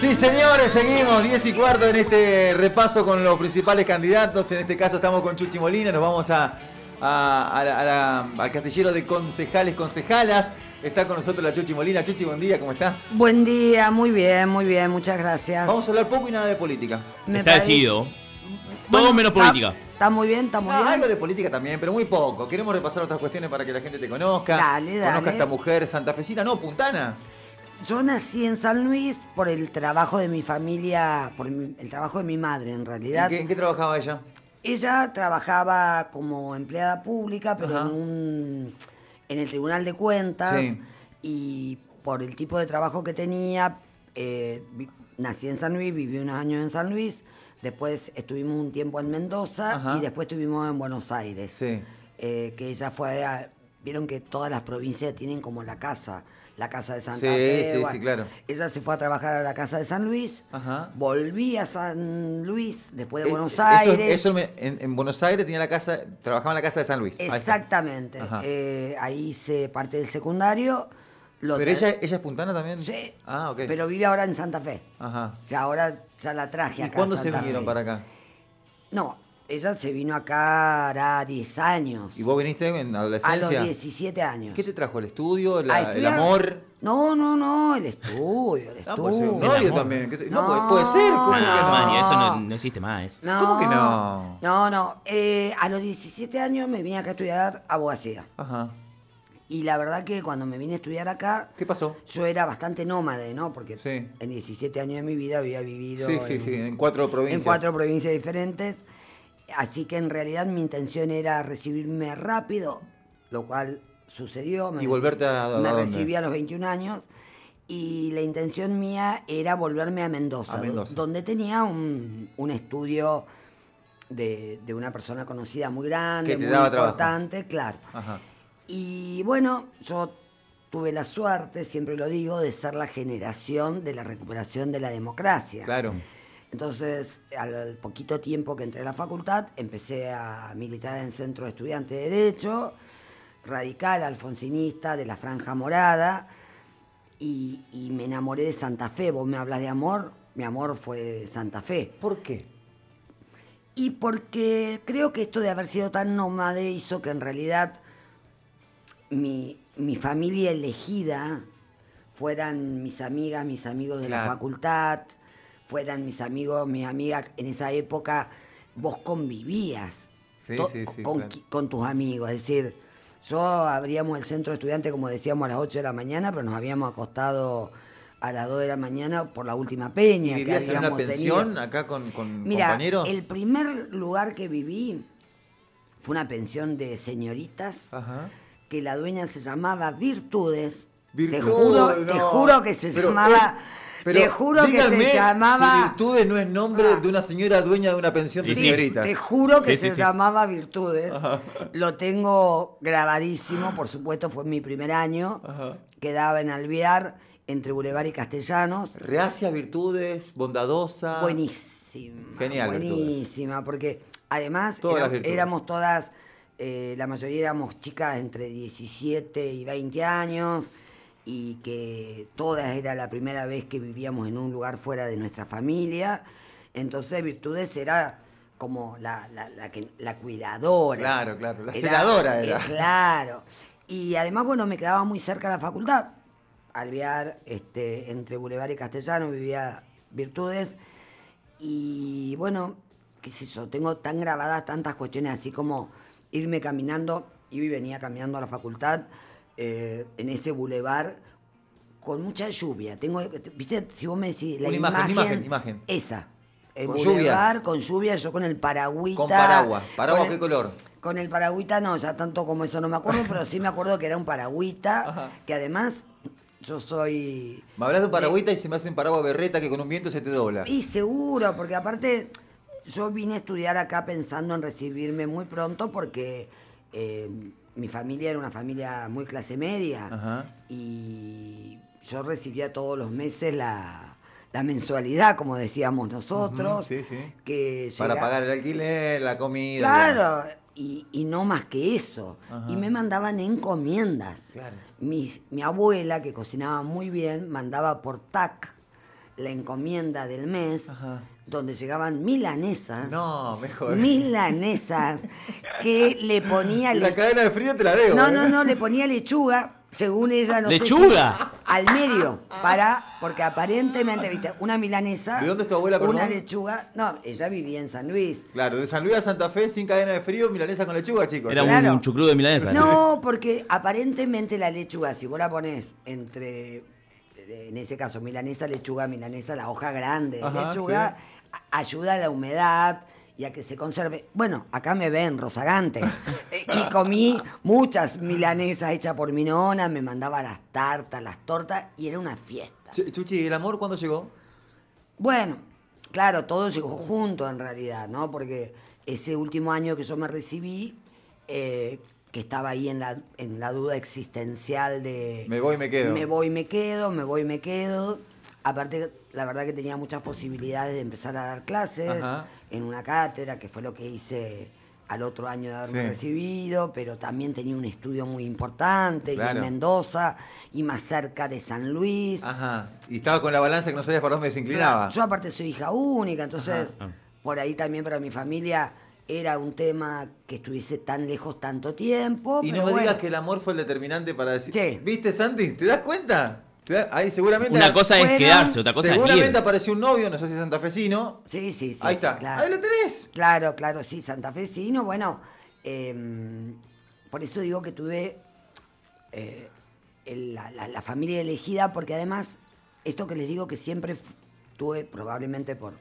Sí, señores, seguimos 10 y cuarto en este repaso con los principales candidatos. En este caso estamos con Chuchi Molina, nos vamos a, a- a la- a la- al castillero de concejales, concejalas. Está con nosotros la Chuchi Molina. Chuchi, buen día, ¿cómo estás? Buen día, muy bien, muy bien, muchas gracias. Vamos a hablar poco y nada de política. Me Está parece- decidido. Bueno, Todo menos está- política. Está muy bien, está muy Ah, bien. algo de política también, pero muy poco. Queremos repasar otras cuestiones para que la gente te conozca. Dale, dale. Conozca a esta mujer santafesina, no, puntana. Yo nací en San Luis por el trabajo de mi familia, por el trabajo de mi madre en ¿En realidad. qué, en qué trabajaba ella? Ella trabajaba como empleada pública, pero Ajá. en, un, en el Tribunal de Cuentas. Sí. Y por el tipo de trabajo que tenía, eh, nací en San Luis, viví unos años en San Luis. Después estuvimos un tiempo en Mendoza Ajá. y después estuvimos en Buenos Aires. Sí. Eh, que ella fue a- Vieron que todas las provincias tienen como la casa, la casa de Santa Sí, Fe. sí, bueno. sí, claro. Ella se fue a trabajar a la casa de San Luis, Ajá. volví a San Luis después de Eh, Buenos Aires. Eso, me- en, en Buenos Aires tenía la casa, trabajaba en la casa de San Luis. Exactamente. Eh, ahí hice parte del secundario. lo Pero ella, ella es puntana también. Sí. Ah, ok. Pero vive ahora en Santa Fe. Ajá. Ya ahora ya la traje ¿Y acá. a cuándo se vinieron Fe. para acá? No, ella se vino acá hará 10 años. ¿Y vos viniste en A los adolescencia? 17 años. ¿Qué te trajo? ¿El estudio? A la- ¿El estudiar. amor? No, no, no, el estudio, el Ah, puede ser estudio. un novio amor. también. ¿Qué te- No, No, puede, puede ser. ¿Cómo No, no, no? Eso no, no existe más. ¿Cómo que no? No, no. eh, a los 17 años me vine acá a estudiar abogacía. Ajá. Y la verdad que cuando me vine a estudiar acá, ¿Qué pasó? yo era bastante nómade, ¿no? Porque Sí. en 17 años de mi vida había vivido Sí, sí, en, sí, en cuatro provincias. en cuatro provincias diferentes. Así que en realidad mi intención era recibirme rápido, lo cual sucedió. ¿Y volverte a- a Me dónde? recibí a los 21 años y la intención mía era volverme a Mendoza, A Mendoza. do- donde tenía un, un estudio de, de una persona conocida muy grande, muy trabajo. importante, claro. Ajá. Y bueno, yo tuve la suerte, siempre lo digo, de ser la generación de la recuperación de la democracia. Claro. Entonces, al, poquito tiempo que entré a la facultad, empecé a militar en el Centro de Estudiantes de Derecho, radical, alfonsinista, de la Franja Morada, y, y me enamoré de Santa Fe. Vos me hablas de amor, mi amor fue Santa Fe. ¿Por qué? Y porque creo que esto de haber sido tan nómade hizo que en realidad mi, mi familia elegida fueran mis amigas, mis amigos de la facultad, fueran mis amigos, mis amigas. En esa época vos convivías Sí, to- sí, sí, con, claro. qui- con tus amigos. Es decir, yo abríamos el centro de estudiantes, como decíamos, a las 8 de la mañana, pero nos habíamos acostado a las 2 de la mañana por la última ¿Y peña. que vivías en una pensión tenido. acá con, con Mira, compañeros? el primer lugar que viví fue una pensión de señoritas Ajá. que la dueña se llamaba Virtudes. te Virtud, juro, te juro que se Pero, llamaba. eh, pero te juro que se llamaba. Si Virtudes no es nombre Ah. de una señora dueña de una pensión de Sí, señoritas. Te juro que Sí, se sí. llamaba Virtudes. Lo tengo grabadísimo, por supuesto, fue mi primer año. Ajá. Quedaba en Alvear, entre Boulevard y Castellanos. Reacia, virtudes, bondadosa. Buenísima. Genial, Buenísima, porque además Todas era- éramos todas, eh, la mayoría éramos chicas entre 17 y 20 años y que todas era la primera vez que vivíamos en un lugar fuera de nuestra familia. Entonces Virtudes era como la, la, la que, la cuidadora. Claro, claro, la celadora era. eh, claro. Y además, bueno, me quedaba muy cerca de la facultad. Alvear, este, entre Boulevard y Castellano, vivía Virtudes. Y bueno, qué sé yo, tengo tan grabadas tantas cuestiones así como irme caminando, iba y venía caminando a la facultad eh, en ese bulevar con mucha lluvia. Tengo, viste, si vos me decís la Una imagen, imagen, imagen. esa. El Con bulevar lluvia. con lluvia, yo con el paragüita. Con paraguas. ¿Paraguas qué color? Con el paragüita no, ya tanto como eso no me acuerdo, pero sí me acuerdo que era un paragüita, Ajá. que además yo soy... Me hablas de un paragüita y se me hace un paraguas berreta que con un viento se te dobla. Y seguro, porque aparte yo vine a estudiar acá pensando en recibirme muy pronto porque eh, mi familia era una familia muy clase media Ajá. y yo recibía todos los meses la, la mensualidad, como decíamos nosotros. Sí, sí. Que Para pagar el alquiler, la comida. Claro, y, y no más que eso. Ajá. Y me mandaban encomiendas. Claro. Mi, mi abuela, que cocinaba muy bien, mandaba por TAC la encomienda del mes, Ajá. Donde llegaban milanesas. No, mejor. Milanesas que le ponía La cadena de frío te la debo. No, ¿eh? no, no, le ponía lechuga, según ella, no sé si- ¿Lechuga? al medio, para, porque aparentemente, viste, una milanesa. ¿De dónde es tu abuela, Una perdón? lechuga. No, ella vivía en San Luis. Claro, de San Luis a Santa Fe sin cadena de frío, milanesa con lechuga, chicos. Era ¿eh? un, Claro. un chucrú de milanesa. No, porque aparentemente la lechuga, si vos la pones entre, en ese caso, milanesa, lechuga, milanesa, la hoja grande de Ajá, lechuga, ayuda a la humedad y a que se conserve. Bueno, acá me ven, rozagante. Eh, y comí muchas milanesas hechas por mi nona, me mandaba las tartas, las tortas, y era una fiesta. Ch- Chuchi, ¿el amor cuándo llegó? Bueno, claro, todo llegó junto en realidad, ¿no? Porque ese último año que yo me recibí, eh, que estaba ahí en la, en la duda existencial de... Me voy, me quedo. Me voy, me quedo, me voy, me quedo. Aparte, la verdad que tenía muchas posibilidades de empezar a dar clases Ajá. en una cátedra, que fue lo que hice al otro año de haberme Sí. recibido, pero también tenía un estudio muy importante y en Mendoza y más cerca de San Luis. Ajá. Y estaba con la balanza que no sabías para dónde se inclinaba. Yo aparte soy hija única, entonces Ajá. por ahí también para mi familia era un tema que estuviese tan lejos tanto tiempo. Y pero no me bueno. digas que el amor fue el determinante para decir. Sí. ¿Viste, Santi? ¿Te das cuenta? ¿Te das- Ahí seguramente. Una cosa es Bueno, quedarse, otra cosa es seguramente ir. apareció un novio, no sé si santafesino. Sí, sí, sí. Ahí sí, está. claro. Ahí lo tenés. Claro, claro, sí, Santa Fe, sí, no, bueno, eh, por eso digo que tuve eh, el- la, la- la familia elegida, porque además, esto que les digo que siempre tuve, probablemente por,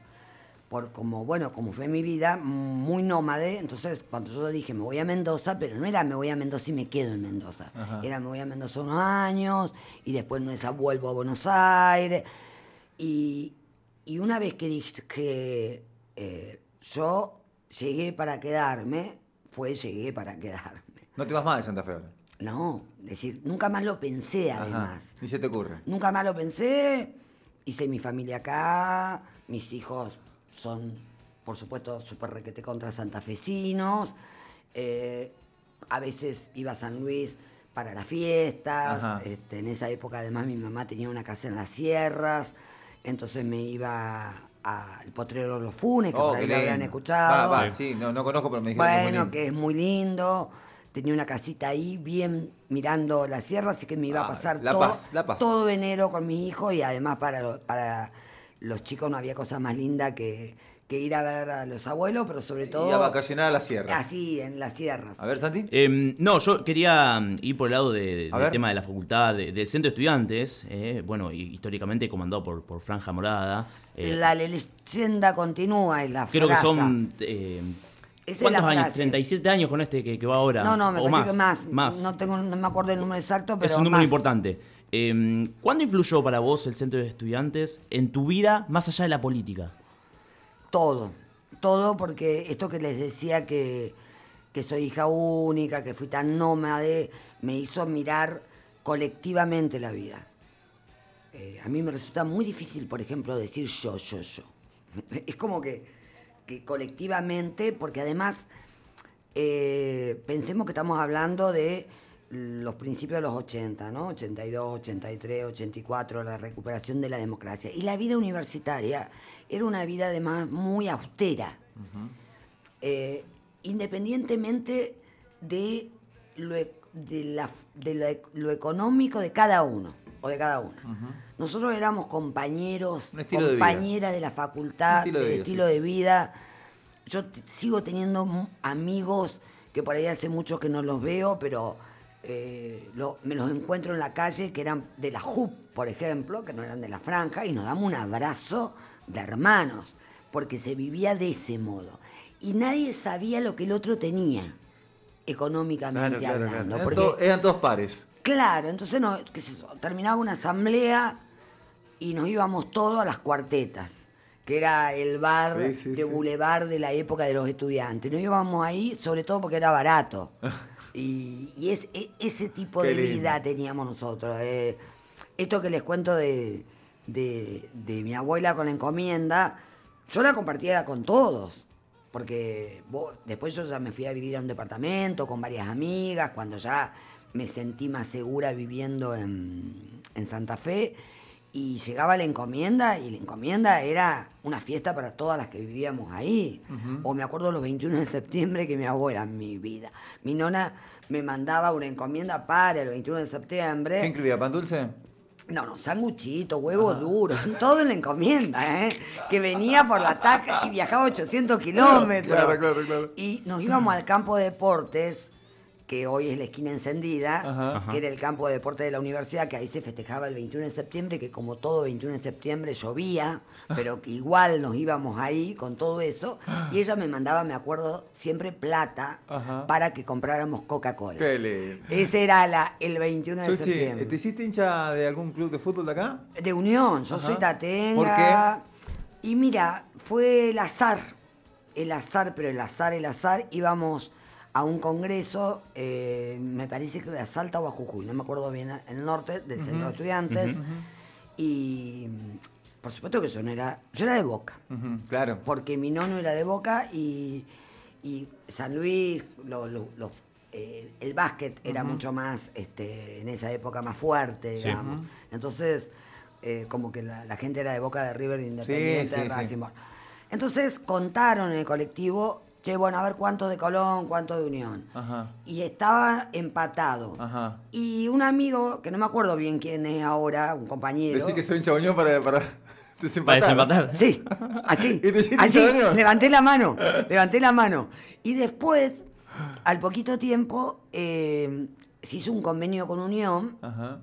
por como, bueno, como fue mi vida, muy nómade, entonces cuando yo dije me voy a Mendoza, pero no era me voy a Mendoza y me quedo en Mendoza, Ajá. era me voy a Mendoza unos años y después no esa vuelvo a Buenos Aires. Y, y una vez que dije que eh, yo llegué para quedarme, fue llegué para quedarme. No te vas más de Santa Fe ahora. No, es decir, nunca más lo pensé Ajá. además. Ni se te ocurre. Nunca más lo pensé. Hice mi familia acá. Mis hijos son, por supuesto, súper requete contra santafesinos. Eh, a veces iba a San Luis para las fiestas. Este, en esa época, además, mi mamá tenía una casa en las sierras. Entonces me iba al potrero de los Funes, que Oh, por ahí lo habían escuchado. Va, va, sí, no, no conozco, pero me dijeron que es muy Bueno, lindo. que es muy lindo. Tenía una casita ahí, bien mirando la sierra, así que me iba Ah, a pasar La todo, Paz, La Paz. todo enero con mi hijo y además para los chicos no había cosa más linda que, que ir a ver a los abuelos, pero sobre todo Y a vacacionar a la sierra. así, en las sierras. A ver, Santi. Eh, no, yo quería mm, ir por el lado de- del ver. tema de la facultad, de- del centro de estudiantes, eh, bueno, y- históricamente comandado por, por Franja Morada. eh, la leyenda continúa es la creo que son... eh, Esa es ¿Cuántos años? frase. 37 años con este que, que va ahora. No, no, me o parece más, que más. No, tengo, no me acuerdo el número exacto, pero es un número más. importante. Eh, ¿Cuándo influyó para vos el centro de estudiantes en tu vida más allá de la política? Todo, todo porque esto que les decía que, que soy hija única, que fui tan nómade, me hizo mirar colectivamente la vida. Eh, a mí me resulta muy difícil, por ejemplo, decir yo, yo, yo. Es como que, que colectivamente, porque además eh, pensemos que estamos hablando de los principios de los 80, ¿no? 82, 83, 84, la recuperación de la democracia. Y la vida universitaria era una vida además muy austera. Eh, independientemente de, lo, e- de, la- de lo, e- lo económico de cada uno o de cada una. Nosotros éramos compañeros, de compañeras de, la facultad, estilo de vida, estilo sí, de vida. Yo sigo teniendo amigos que por ahí hace mucho que no los veo, pero eh, lo- me los encuentro en la calle que eran de la JUP, por ejemplo, que no eran de la franja, y nos damos un abrazo de hermanos, porque se vivía de ese modo. Y nadie sabía lo que el otro tenía, económicamente Claro, claro, claro. hablando. Eran, to- eran todos pares. Claro, entonces no, qué sé yo, terminaba una asamblea y nos íbamos todos a las cuartetas, que era el bar Sí, sí, de sí. Boulevard de la época de los estudiantes. Nos íbamos ahí sobre todo porque era barato. y y es, e- ese tipo Qué de lindo. vida teníamos nosotros. eh. esto que les cuento de, de- de mi abuela con la encomienda, yo la compartía con todos. Porque vos- después yo ya me fui a vivir a un departamento con varias amigas, cuando ya me sentí más segura viviendo en, en Santa Fe. Y llegaba la encomienda y la encomienda era una fiesta para todas las que vivíamos ahí. O me acuerdo los 21 de septiembre que mi abuela, mi vida. Mi nona me mandaba una encomienda para el 21 de septiembre. ¿Qué incluía? ¿Pan dulce? No, no, sanguchito, huevo duro, todo en la encomienda, ¿eh? Que venía por la taca y viajaba 800 kilómetros. Claro, claro, claro. Y nos íbamos al campo de deportes, que hoy es la esquina encendida, Ajá. que era el campo de deportes de la universidad, que ahí se festejaba el 21 de septiembre, que como todo 21 de septiembre llovía, pero que igual nos íbamos ahí con todo eso. Y ella me mandaba, me acuerdo, siempre plata Ajá. para que compráramos Coca-Cola. Ese era la, el 21 de septiembre. ¿te hiciste hincha de algún club de fútbol de acá? De Unión, yo Ajá. soy tatenga. ¿Por qué? Y mira, fue el azar, el azar, pero el azar, el azar, íbamos a un congreso, eh, me parece que de Salta o a Jujuy, no me acuerdo bien, en el norte, del centro de estudiantes. Y por supuesto que yo no era, yo era de Boca, claro. porque mi nono era de Boca y, y San Luis, lo- lo- lo- eh, el básquet era mucho más, este, en esa época, más fuerte, Sí. digamos. Entonces, eh, como que la, la gente era de Boca de River, de Independiente, sí, de sí. Racing. bueno. Entonces contaron en el colectivo, che, bueno, a ver cuántos de Colón, cuántos de Unión. Ajá. Y estaba empatado. Ajá. Y un amigo, que no me acuerdo bien quién es ahora, un compañero. Decí que soy hincha de Unión para, para desempatar. Para desempatar. Sí, así. ¿Y te así, levanté la mano, levanté la mano. Y después, al poquito tiempo, eh, se hizo un convenio con Unión Ajá.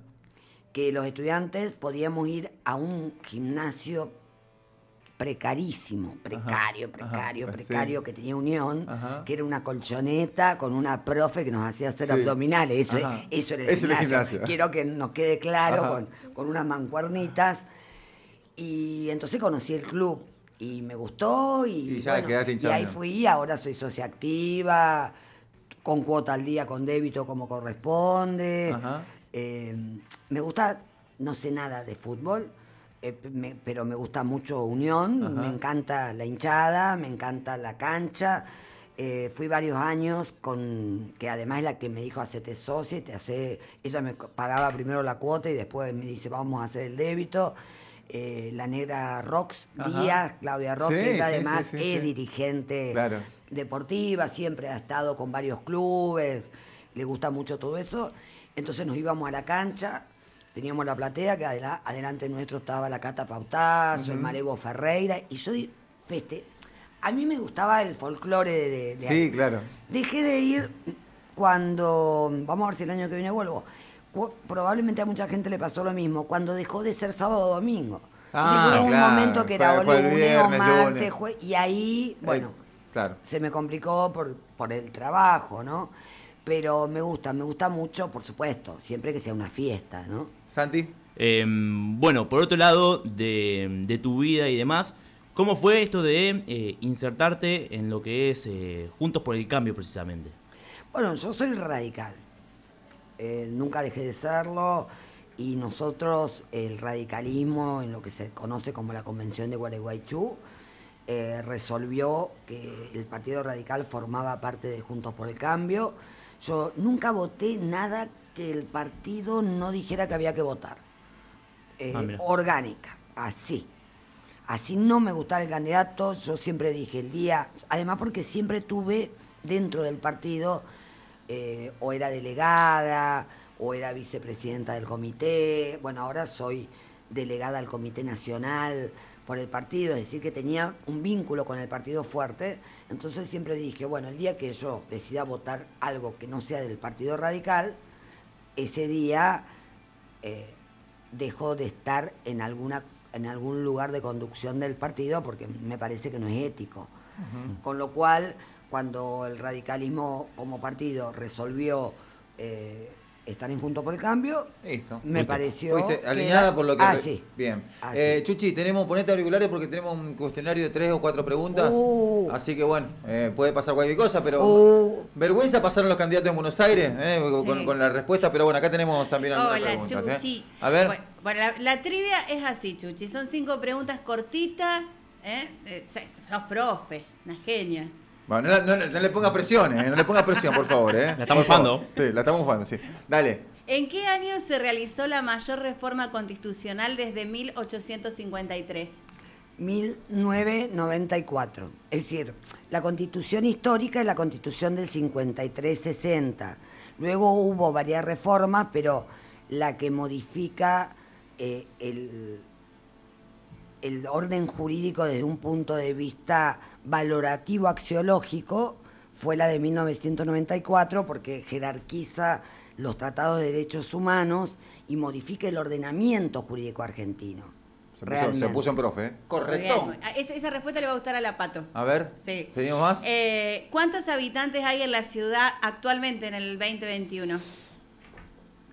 que los estudiantes podíamos ir a un gimnasio precarísimo, precario, precario, ajá, precario, sí. que tenía Unión, Ajá. que era una colchoneta con una profe que nos hacía hacer Sí. abdominales. Eso, Ajá. eso era el gimnasio. gimnasio. Quiero que nos quede claro con, con unas mancuernitas. Y entonces conocí el club y me gustó y, Y ya quedaste y ahí fui, ahora soy socia activa, con cuota al día, con débito como corresponde. Ajá. Eh, me gusta, no sé nada de fútbol, eh, me- pero me gusta mucho Unión, Ajá. me encanta la hinchada, me encanta la cancha. Eh, fui varios años con, que además es la que me dijo, hacete socia y te hace, ella me pagaba primero la cuota y después me dice, vamos a hacer el débito. Eh, la negra Rox Ajá. Díaz, Claudia Rox, Sí, ella además sí, sí, es dirigente Claro. deportiva, siempre ha estado con varios clubes, le gusta mucho todo eso. Entonces nos íbamos a la cancha, teníamos la platea, que adela- adelante nuestro estaba la Cata Pautazo, el Marevo Ferreira, y yo di- feste. A mí me gustaba el folclore de, de- de Sí, claro. Dejé de ir cuando, vamos a ver si el año que viene vuelvo, probablemente a mucha gente le pasó lo mismo, cuando dejó de ser sábado o domingo. Ah, claro, un momento que era lunes viernes, martes, lunes. jue- y ahí, bueno, Eh, claro. se me complicó por, por el trabajo, ¿no? Pero me gusta, me gusta mucho, por supuesto, siempre que sea una fiesta, ¿no? Santi. Eh, bueno, por otro lado, de, de tu vida y demás, ¿cómo fue esto de eh, insertarte en lo que es eh, Juntos por el Cambio precisamente? Bueno, yo soy radical. Eh, nunca dejé de serlo. Y nosotros, el radicalismo, en lo que se conoce como la Convención de Gualeguaychú, eh, resolvió que el Partido Radical formaba parte de Juntos por el Cambio. Yo nunca voté nada que el partido no dijera que había que votar. Eh, Ah, orgánica, así. Así no me gustara el candidato, yo siempre dije el día, además porque siempre tuve dentro del partido, eh, o era delegada, o era vicepresidenta del comité, bueno, ahora soy delegada al Comité Nacional por el partido, es decir, que tenía un vínculo con el partido fuerte, entonces siempre dije, bueno, el día que yo decida votar algo que no sea del Partido Radical, ese día eh, dejó de estar en alguna en algún lugar de conducción del partido porque me parece que no es ético. Con lo cual, cuando el radicalismo como partido resolvió eh, estar en Junto por el Cambio, Listo. me pareció... Fuiste alineada era- por lo que. Ah, sí. Bien. Ah, Eh, sí. Chuchi, tenemos, ponete auriculares porque tenemos un cuestionario de tres o cuatro preguntas. Uh. Así que bueno, eh, puede pasar cualquier cosa, pero. Uh. Vergüenza pasaron los candidatos en Buenos Aires eh, con, Sí. con la respuesta, pero bueno, acá tenemos también algunas Hola, preguntas. eh. Chuchi. A ver. Bueno, la, la trivia es así, Chuchi. Son cinco preguntas cortitas. ¿eh? Eh, sos profe, una genia. Bueno, no, no- no le ponga presión, eh, no le ponga presión, por favor. Eh. La estamos bufando. Sí, la estamos jugando, sí. Dale. ¿En qué año se realizó la mayor reforma constitucional desde 1853? 1994. Es decir, la constitución histórica es la constitución del 53-60. Luego hubo varias reformas, pero la que modifica eh, el, el orden jurídico desde un punto de vista valorativo axiológico fue la de 1994 porque jerarquiza los tratados de derechos humanos y modifica el ordenamiento jurídico argentino. Se puso, se puso en profe, ¿eh? Correcto. Esa, esa respuesta le va a gustar a la Pato. A ver, Sí. ¿seguimos más? Eh, ¿Cuántos habitantes hay en la ciudad actualmente en el 2021?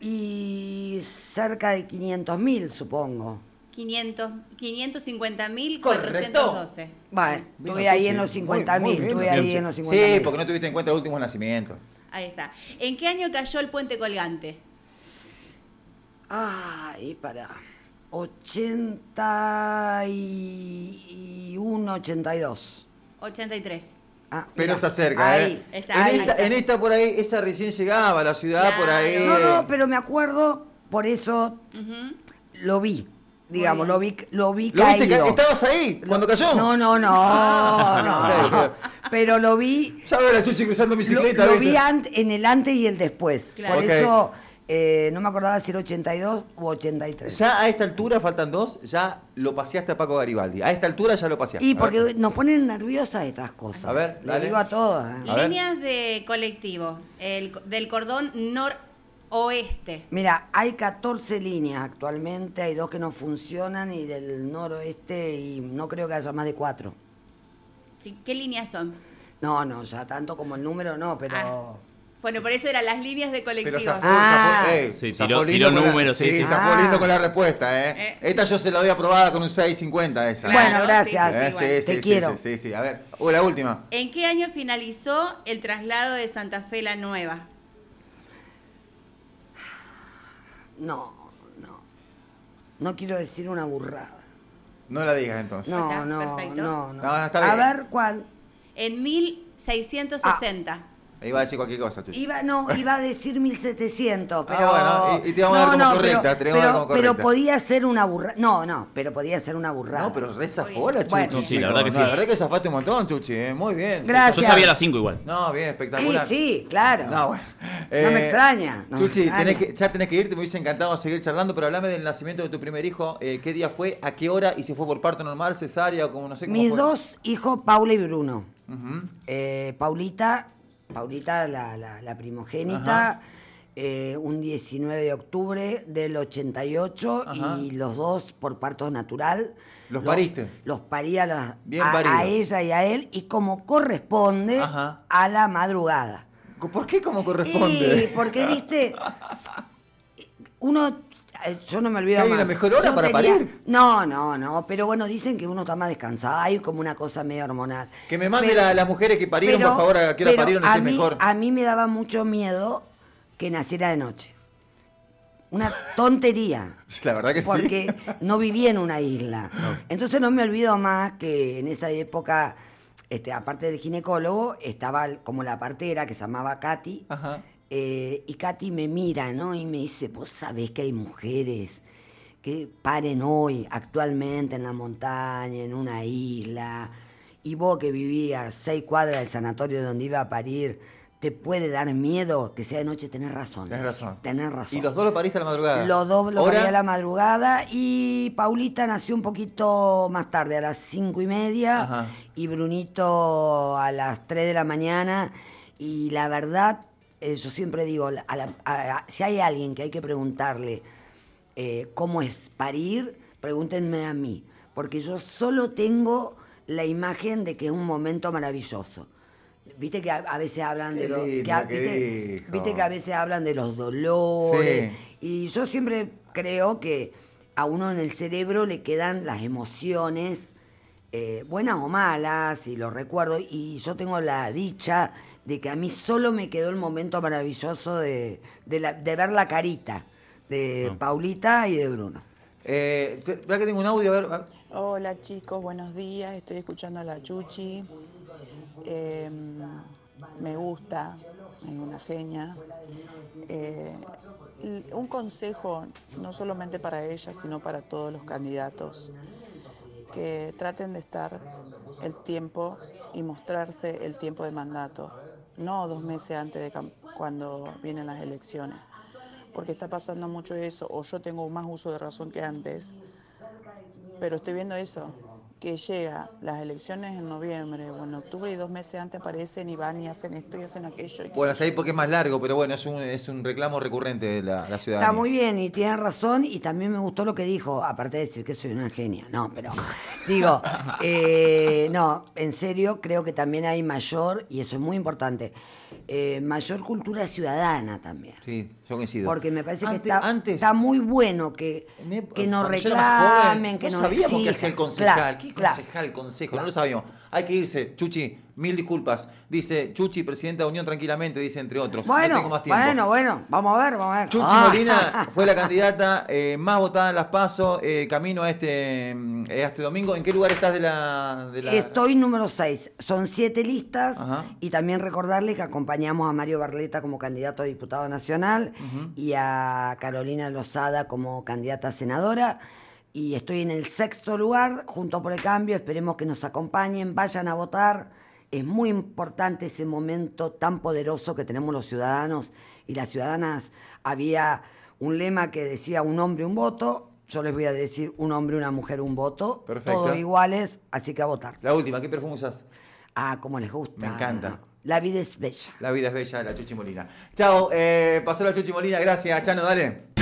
Y cerca de 500.000, supongo. 500, 550.412. Bueno, Bien, estuve ahí en los Muy- muy 50.000, bien, estuve ahí en los 50.000. Sí, porque no tuviste en cuenta el último nacimiento. Ahí está. ¿En qué año cayó el puente colgante? Ay, para. 81, 82. 83. Ah, Pero se acerca, ahí. ¿eh? Está, en, ahí esta, está. en esta por ahí, esa recién llegaba a la ciudad, por ahí. No, eh, no, pero me acuerdo, por eso lo vi. Digamos, lo vi, lo vi ¿Lo viste? caído. ca- ¿Estabas ahí cuando cayó? No, no, no, ok, no. Pero lo vi, Ya veo la Chuchi cruzando lo, bicicleta. lo ¿viste? vi en el antes y el después. Claro. Por eso eh, no me acordaba si era 82 u 83. Ya a esta altura, faltan dos, ya lo paseaste a Paco Garibaldi. A esta altura ya lo paseaste. Y porque nos ponen nerviosas estas cosas. A ver, Le dale. digo a todos. ¿eh? Líneas de colectivo el, del cordón noroeste. Mira, hay 14 líneas actualmente, hay dos que no funcionan y del noroeste y no creo que haya más de cuatro. Sí, ¿Qué líneas son? No, no, ya tanto como el número no, pero... Ah. Bueno, por eso eran las líneas de Pero colectivo. zafó, Ah. zafó, ey, Sí, tiró- la- números, sí, Sí, sí. zafó Ah. lindo con la respuesta, ¿eh? Eh, Esta yo se la doy aprobada con un 6.50 esa. Claro, Bueno, gracias. sí, Eh, sí, Te sí, quiero. sí, sí, sí. A ver, uh, la última. ¿En qué año finalizó el traslado de Santa Fe la Nueva? No, no. No quiero decir una burrada. No la digas entonces. No, Está, no, perfecto. no, no. No, está A bien. ver cuál. En 1660. Iba a decir cualquier cosa, Chuchi. Iba, no, iba a decir 1700, pero... Ah, bueno, y- y te vamos a dar como correcta, pero, te vamos a dar como pero- pero correcta. podía ser una burrada. No, no, pero podía ser una burrada. No, pero re zafó la Chuchi. Bueno. Sí, la verdad que sí. La verdad que zafaste un montón, Chuchi. eh, Muy bien. Gracias. Yo sabía las 5 igual. No, bien, Sí, espectacular. sí, claro. No, bueno. No me extraña, no me Chuchi, extraña. tenés que- ya tenés que irte, me hubiese encantado seguir charlando, pero hablame del nacimiento de tu primer hijo. eh, ¿Qué día fue? ¿A qué hora? ¿Y si fue por parto normal, cesárea o como no sé cómo Mis fue? dos hijos, Paula y Bruno. Eh, Paulita, Paulita la, la- la primogénita, eh, un 19 de octubre del 88 Ajá. y los dos por parto natural. ¿Los pariste? Los parí a, la- Bien a- paridos. a ella y a él y como corresponde Ajá. a la madrugada. ¿Por qué como corresponde? Y porque, viste, uno, yo no me olvido ¿Que hay más. una mejor hora Yo para tenía- parir? No, no, no, pero bueno, dicen que uno está más descansado, hay como una cosa medio hormonal. Que me mande Pero- la- las mujeres que parieron, pero- por favor, a qué hora parieron, a ese es mí- mejor. A mí me daba mucho miedo que naciera de noche. Una tontería. La verdad que sí. Porque no vivía en una isla. Entonces no me olvido más que en esa época, este, aparte del ginecólogo, estaba como la partera que se llamaba Katy. Ajá. eh, y Katy me mira, ¿no? Y me dice, vos sabés que hay mujeres que paren hoy, actualmente en la montaña, en una isla, y vos que vivías seis cuadras del sanatorio donde iba a parir, ¿te puede dar miedo que sea de noche? Tenés razón. Tenés razón. Tenés razón. ¿Y los dos lo pariste a la madrugada? Los dos lo parí a la madrugada y Paulita nació un poquito más tarde, a las cinco y media, Ajá. y Brunito a las tres de la mañana. Y la verdad, eh, yo siempre digo, a la- a- a- si hay alguien que hay que preguntarle eh, cómo es parir, pregúntenme a mí, porque yo solo tengo la imagen de que es un momento maravilloso. Viste que a, a veces hablan Qué de los lindo que a- viste, que a veces hablan de los dolores Sí. y yo siempre creo que a uno en el cerebro le quedan las emociones eh, buenas o malas y lo recuerdo y yo tengo la dicha de que a mí solo me quedó el momento maravilloso de, de la- de ver la carita de. Paulita y de Bruno. Eh, te- ¿Verdad que tengo un audio? A ver, a- Hola chicos, buenos días. Estoy escuchando a la Chuchi. Eh, me gusta, es una genia. Eh, un consejo, no solamente para ella, sino para todos los candidatos, que traten de estar el tiempo y mostrarse el tiempo de mandato, no dos meses antes de cuando vienen las elecciones, porque está pasando mucho eso, o yo tengo más uso de razón que antes, pero estoy viendo eso, que llega las elecciones en noviembre o en octubre y dos meses antes aparecen y van y hacen esto y hacen aquello. y Bueno, hasta ahí porque es más largo, pero bueno, es un, es un reclamo recurrente de la, la ciudadanía. Está muy bien y tiene razón y también me gustó lo que dijo, aparte de decir que soy una genia, no, pero digo, eh, no, en serio creo que también hay mayor, y eso es muy importante, eh, mayor cultura ciudadana también. Sí, yo coincido. Porque me parece que está, antes, está muy bueno que, que nos joven, reclamen, que no nos sabíamos exijan. hacía el concejal. Claro, ¿Qué claro. concejal, consejo? No lo sabíamos. Hay que irse. Chuchi, mil disculpas. Dice Chuchi, presidenta de Unión Tranquilamente, dice entre otros. no Bueno, tengo más tiempo. bueno, bueno, vamos a ver, vamos a ver. Chuchi Ah. Molina fue la candidata eh, más votada en las PASO, eh, camino a este, eh, a este domingo. ¿En qué lugar estás de la...? de la- Estoy número 6. Son siete listas Ajá. y también recordarle que acompañamos a Mario Barleta como candidato a diputado nacional y a Carolina Lozada como candidata a senadora. Y estoy en el sexto lugar, junto por el cambio. Esperemos que nos acompañen, vayan a votar. Es muy importante ese momento tan poderoso que tenemos los ciudadanos y las ciudadanas. Había un lema que decía un hombre, un voto. Yo les voy a decir un hombre, una mujer, un voto. Perfecto. Todos iguales, así que a votar. La última, ¿qué perfume usas? Ah, como les gusta. Me encanta. La vida es bella. La vida es bella, la Chuchi Molina. Chao, eh, pasó la Chuchi Molina, gracias. Chano, dale.